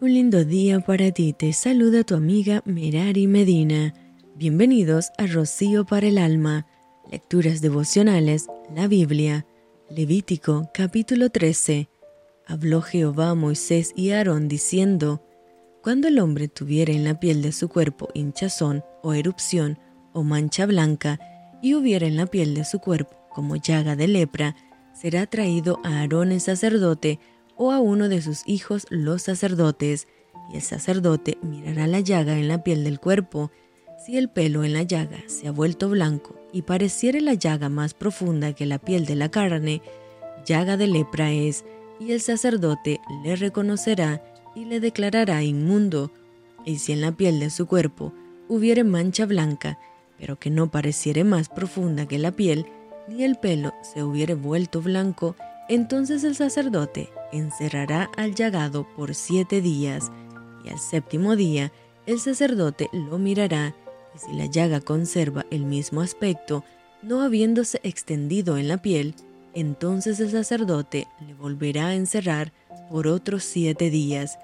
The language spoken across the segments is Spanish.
Un lindo día para ti, te saluda tu amiga Merari Medina. Bienvenidos a Rocío para el Alma, Lecturas Devocionales, la Biblia, Levítico capítulo 13. Habló Jehová a Moisés y Aarón diciendo, Cuando el hombre tuviera en la piel de su cuerpo hinchazón o erupción o mancha blanca, y hubiera en la piel de su cuerpo como llaga de lepra, será traído a Aarón el sacerdote o a uno de sus hijos los sacerdotes, y el sacerdote mirará la llaga en la piel del cuerpo. Si el pelo en la llaga se ha vuelto blanco y pareciere la llaga más profunda que la piel de la carne, llaga de lepra es, y el sacerdote le reconocerá y le declarará inmundo. Y si en la piel de su cuerpo hubiere mancha blanca, pero que no pareciere más profunda que la piel, ni el pelo se hubiere vuelto blanco, entonces el sacerdote encerrará al llagado por siete días, y al séptimo día el sacerdote lo mirará, y si la llaga conserva el mismo aspecto, no habiéndose extendido en la piel, entonces el sacerdote le volverá a encerrar por otros siete días,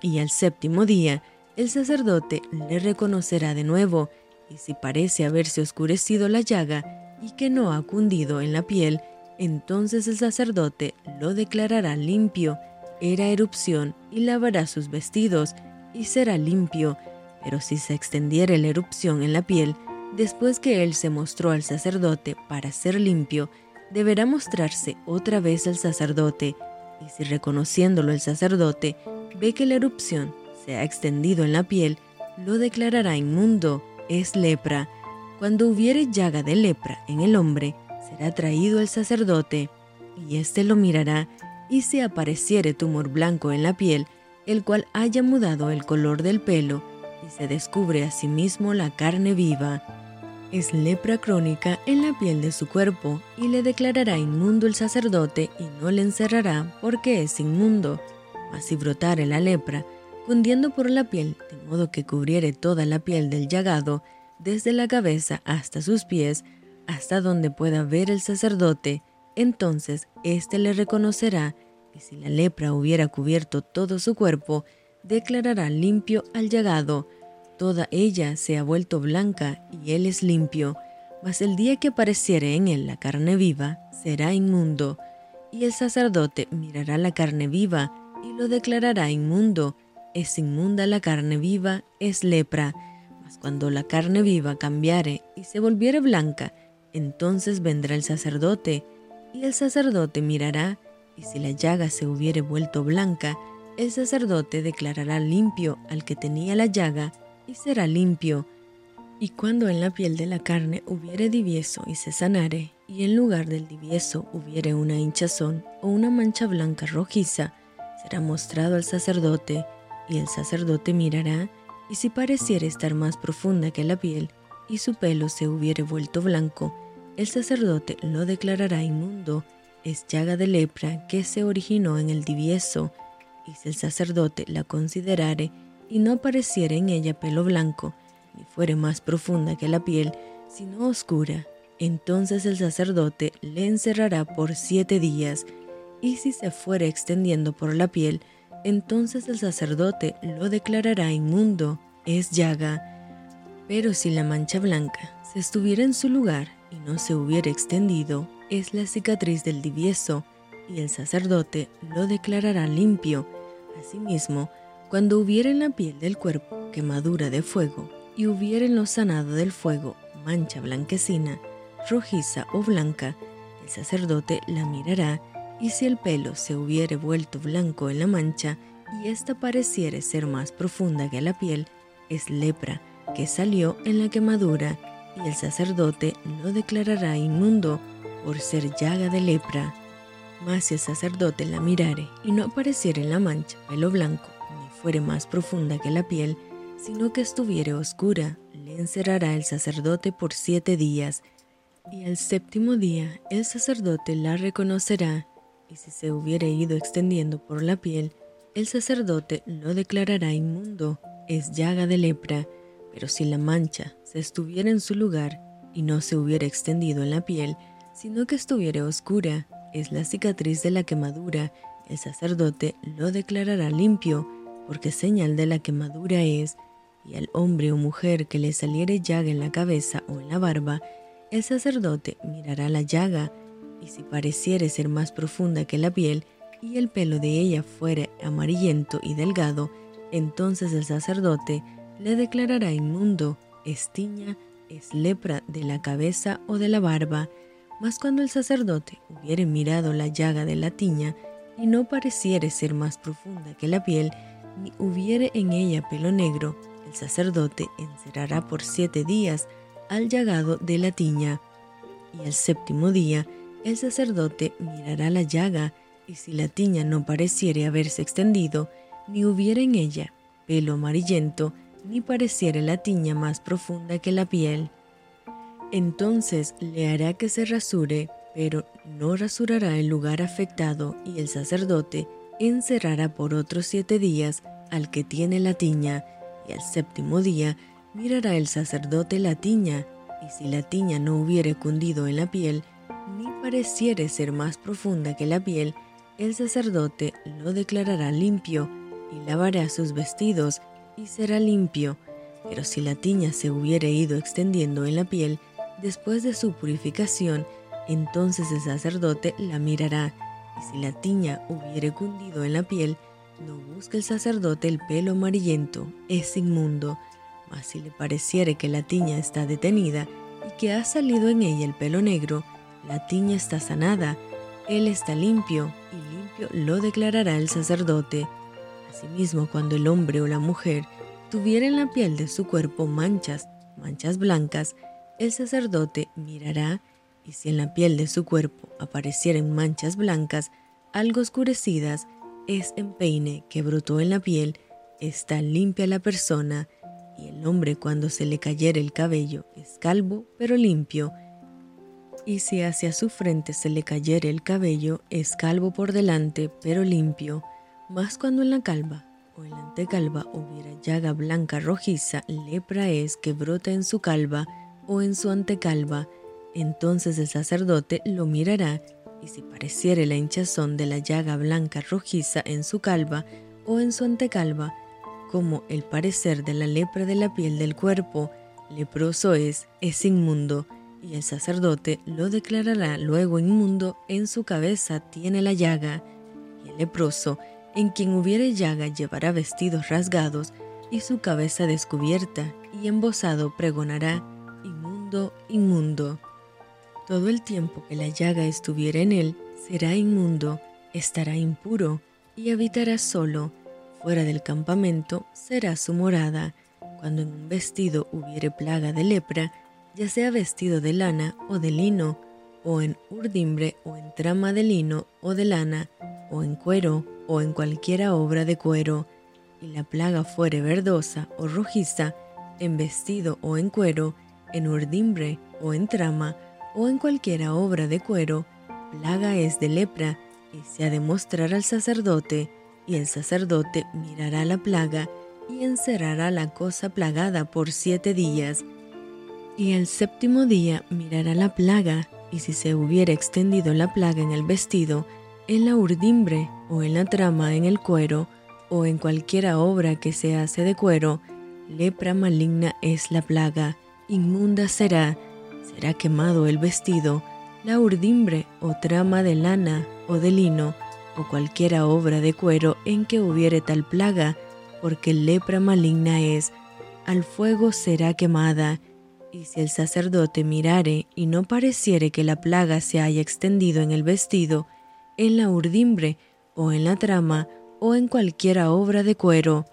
y al séptimo día el sacerdote le reconocerá de nuevo, y si parece haberse oscurecido la llaga y que no ha cundido en la piel, entonces el sacerdote lo declarará limpio, era erupción, y lavará sus vestidos, y será limpio. Pero si se extendiera la erupción en la piel, después que él se mostró al sacerdote para ser limpio, deberá mostrarse otra vez al sacerdote, y si reconociéndolo el sacerdote ve que la erupción se ha extendido en la piel, lo declarará inmundo, es lepra. Cuando hubiere llaga de lepra en el hombre, será traído el sacerdote, y éste lo mirará, y si apareciere tumor blanco en la piel, el cual haya mudado el color del pelo, y se descubre a sí la carne viva, es lepra crónica en la piel de su cuerpo, y le declarará inmundo el sacerdote, y no le encerrará, porque es inmundo. Mas si brotare la lepra, cundiendo por la piel, de modo que cubriere toda la piel del llagado, desde la cabeza hasta sus pies, hasta donde pueda ver el sacerdote, entonces éste le reconocerá, y si la lepra hubiera cubierto todo su cuerpo, declarará limpio al llagado, toda ella se ha vuelto blanca y él es limpio, mas el día que apareciere en él la carne viva, será inmundo, y el sacerdote mirará la carne viva y lo declarará inmundo, es inmunda la carne viva, es lepra, mas cuando la carne viva cambiare y se volviere blanca, entonces vendrá el sacerdote, y el sacerdote mirará, y si la llaga se hubiere vuelto blanca, el sacerdote declarará limpio al que tenía la llaga, y será limpio. Y cuando en la piel de la carne hubiere divieso y se sanare, y en lugar del divieso hubiere una hinchazón o una mancha blanca rojiza, será mostrado al sacerdote, y el sacerdote mirará, y si pareciere estar más profunda que la piel, y su pelo se hubiere vuelto blanco, el sacerdote lo declarará inmundo, es llaga de lepra que se originó en el divieso, y si el sacerdote la considerare y no apareciere en ella pelo blanco, ni fuere más profunda que la piel, sino oscura, entonces el sacerdote le encerrará por siete días, y si se fuere extendiendo por la piel, entonces el sacerdote lo declarará inmundo, es llaga. Pero si la mancha blanca se estuviera en su lugar y no se hubiera extendido, es la cicatriz del divieso, y el sacerdote lo declarará limpio. Asimismo, cuando hubiera en la piel del cuerpo quemadura de fuego, y hubiera en lo sanado del fuego mancha blanquecina, rojiza o blanca, el sacerdote la mirará, y si el pelo se hubiere vuelto blanco en la mancha, y ésta pareciere ser más profunda que la piel, es lepra, que salió en la quemadura, y el sacerdote lo declarará inmundo por ser llaga de lepra. Mas si el sacerdote la mirare y no apareciere en la mancha pelo blanco, ni fuere más profunda que la piel, sino que estuviere oscura, le encerrará el sacerdote por siete días, y al séptimo día el sacerdote la reconocerá, y si se hubiere ido extendiendo por la piel, el sacerdote lo declarará inmundo, es llaga de lepra, pero si la mancha se estuviera en su lugar y no se hubiera extendido en la piel, sino que estuviera oscura, es la cicatriz de la quemadura, el sacerdote lo declarará limpio, porque señal de la quemadura es, y al hombre o mujer que le saliere llaga en la cabeza o en la barba, el sacerdote mirará la llaga, y si pareciere ser más profunda que la piel, y el pelo de ella fuere amarillento y delgado, entonces el sacerdote le declarará inmundo, estiña, es lepra de la cabeza o de la barba, mas cuando el sacerdote hubiere mirado la llaga de la tiña, y no pareciere ser más profunda que la piel, ni hubiere en ella pelo negro, el sacerdote encerrará por siete días al llagado de la tiña. Y al séptimo día el sacerdote mirará la llaga, y si la tiña no pareciere haberse extendido, ni hubiere en ella pelo amarillento, ni pareciere la tiña más profunda que la piel, entonces le hará que se rasure, pero no rasurará el lugar afectado, y el sacerdote encerrará por otros siete días al que tiene la tiña, y al séptimo día mirará el sacerdote la tiña, y si la tiña no hubiere cundido en la piel, ni pareciere ser más profunda que la piel, el sacerdote lo declarará limpio, y lavará sus vestidos, y será limpio. Pero si la tiña se hubiere ido extendiendo en la piel, después de su purificación, entonces el sacerdote la mirará, y si la tiña hubiere cundido en la piel, no busque el sacerdote el pelo amarillento, es inmundo. Mas si le pareciere que la tiña está detenida y que ha salido en ella el pelo negro, la tiña está sanada, él está limpio, y limpio lo declarará el sacerdote. Asimismo, cuando el hombre o la mujer tuviera en la piel de su cuerpo manchas, manchas blancas, el sacerdote mirará y si en la piel de su cuerpo aparecieren manchas blancas, algo oscurecidas, es empeine que brotó en la piel, está limpia la persona, y el hombre cuando se le cayere el cabello es calvo pero limpio, y si hacia su frente se le cayere el cabello es calvo por delante pero limpio, más cuando en la calva o en la antecalva hubiera llaga blanca rojiza, lepra es que brota en su calva o en su antecalva, entonces el sacerdote lo mirará y si pareciere la hinchazón de la llaga blanca rojiza en su calva o en su antecalva, como el parecer de la lepra de la piel del cuerpo, leproso es, es inmundo, y el sacerdote lo declarará luego inmundo, en su cabeza tiene la llaga, y el leproso, en quien hubiere llaga, llevará vestidos rasgados y su cabeza descubierta, y embosado pregonará, inmundo, inmundo. Todo el tiempo que la llaga estuviera en él, será inmundo, estará impuro y habitará solo. Fuera del campamento será su morada. Cuando en un vestido hubiere plaga de lepra, ya sea vestido de lana o de lino, o en urdimbre o en trama de lino o de lana, o en cuero o en cualquiera obra de cuero, y la plaga fuere verdosa o rojiza, en vestido o en cuero, en urdimbre o en trama, o en cualquiera obra de cuero, plaga es de lepra, y se ha de mostrar al sacerdote, y el sacerdote mirará la plaga, y encerrará la cosa plagada por siete días. Y el séptimo día mirará la plaga, y si se hubiera extendido la plaga en el vestido, en la urdimbre, o en la trama en el cuero, o en cualquiera obra que se hace de cuero, lepra maligna es la plaga, inmunda será, será quemado el vestido, la urdimbre o trama de lana o de lino, o cualquiera obra de cuero en que hubiere tal plaga, porque lepra maligna es, al fuego será quemada, y si el sacerdote mirare y no pareciere que la plaga se haya extendido en el vestido, en la urdimbre, o en la trama, o en cualquiera obra de cuero,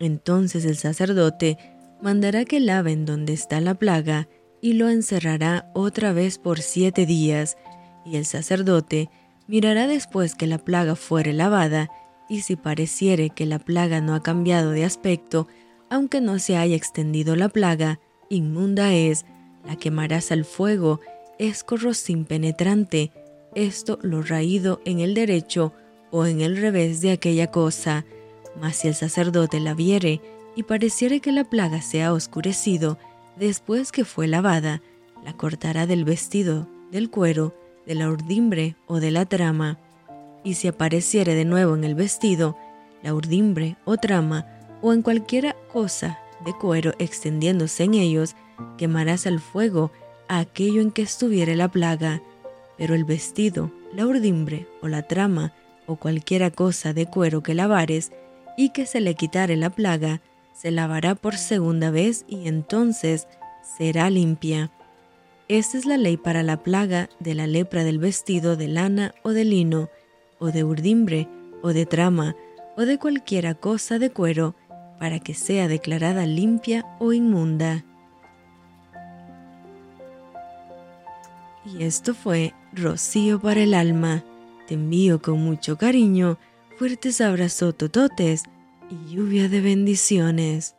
entonces el sacerdote mandará que laven donde está la plaga, y lo encerrará otra vez por siete días, y el sacerdote mirará después que la plaga fuere lavada, y si pareciere que la plaga no ha cambiado de aspecto, aunque no se haya extendido la plaga, inmunda es, la quemarás al fuego, es corrosivo penetrante, esto lo raído en el derecho o en el revés de aquella cosa. Mas si el sacerdote la viere y pareciere que la plaga se ha oscurecido, después que fue lavada, la cortará del vestido, del cuero, de la urdimbre o de la trama, y si apareciere de nuevo en el vestido, la urdimbre o trama, o en cualquiera cosa de cuero extendiéndose en ellos, quemarás al fuego aquello en que estuviere la plaga. Pero el vestido, la urdimbre o la trama, o cualquiera cosa de cuero que lavares, y que se le quitare la plaga, se lavará por segunda vez y entonces será limpia. Esta es la ley para la plaga de la lepra del vestido de lana o de lino, o de urdimbre, o de trama, o de cualquiera cosa de cuero, para que sea declarada limpia o inmunda. Y esto fue Rocío para el alma. Te envío con mucho cariño, fuertes abrazos tototes y lluvia de bendiciones.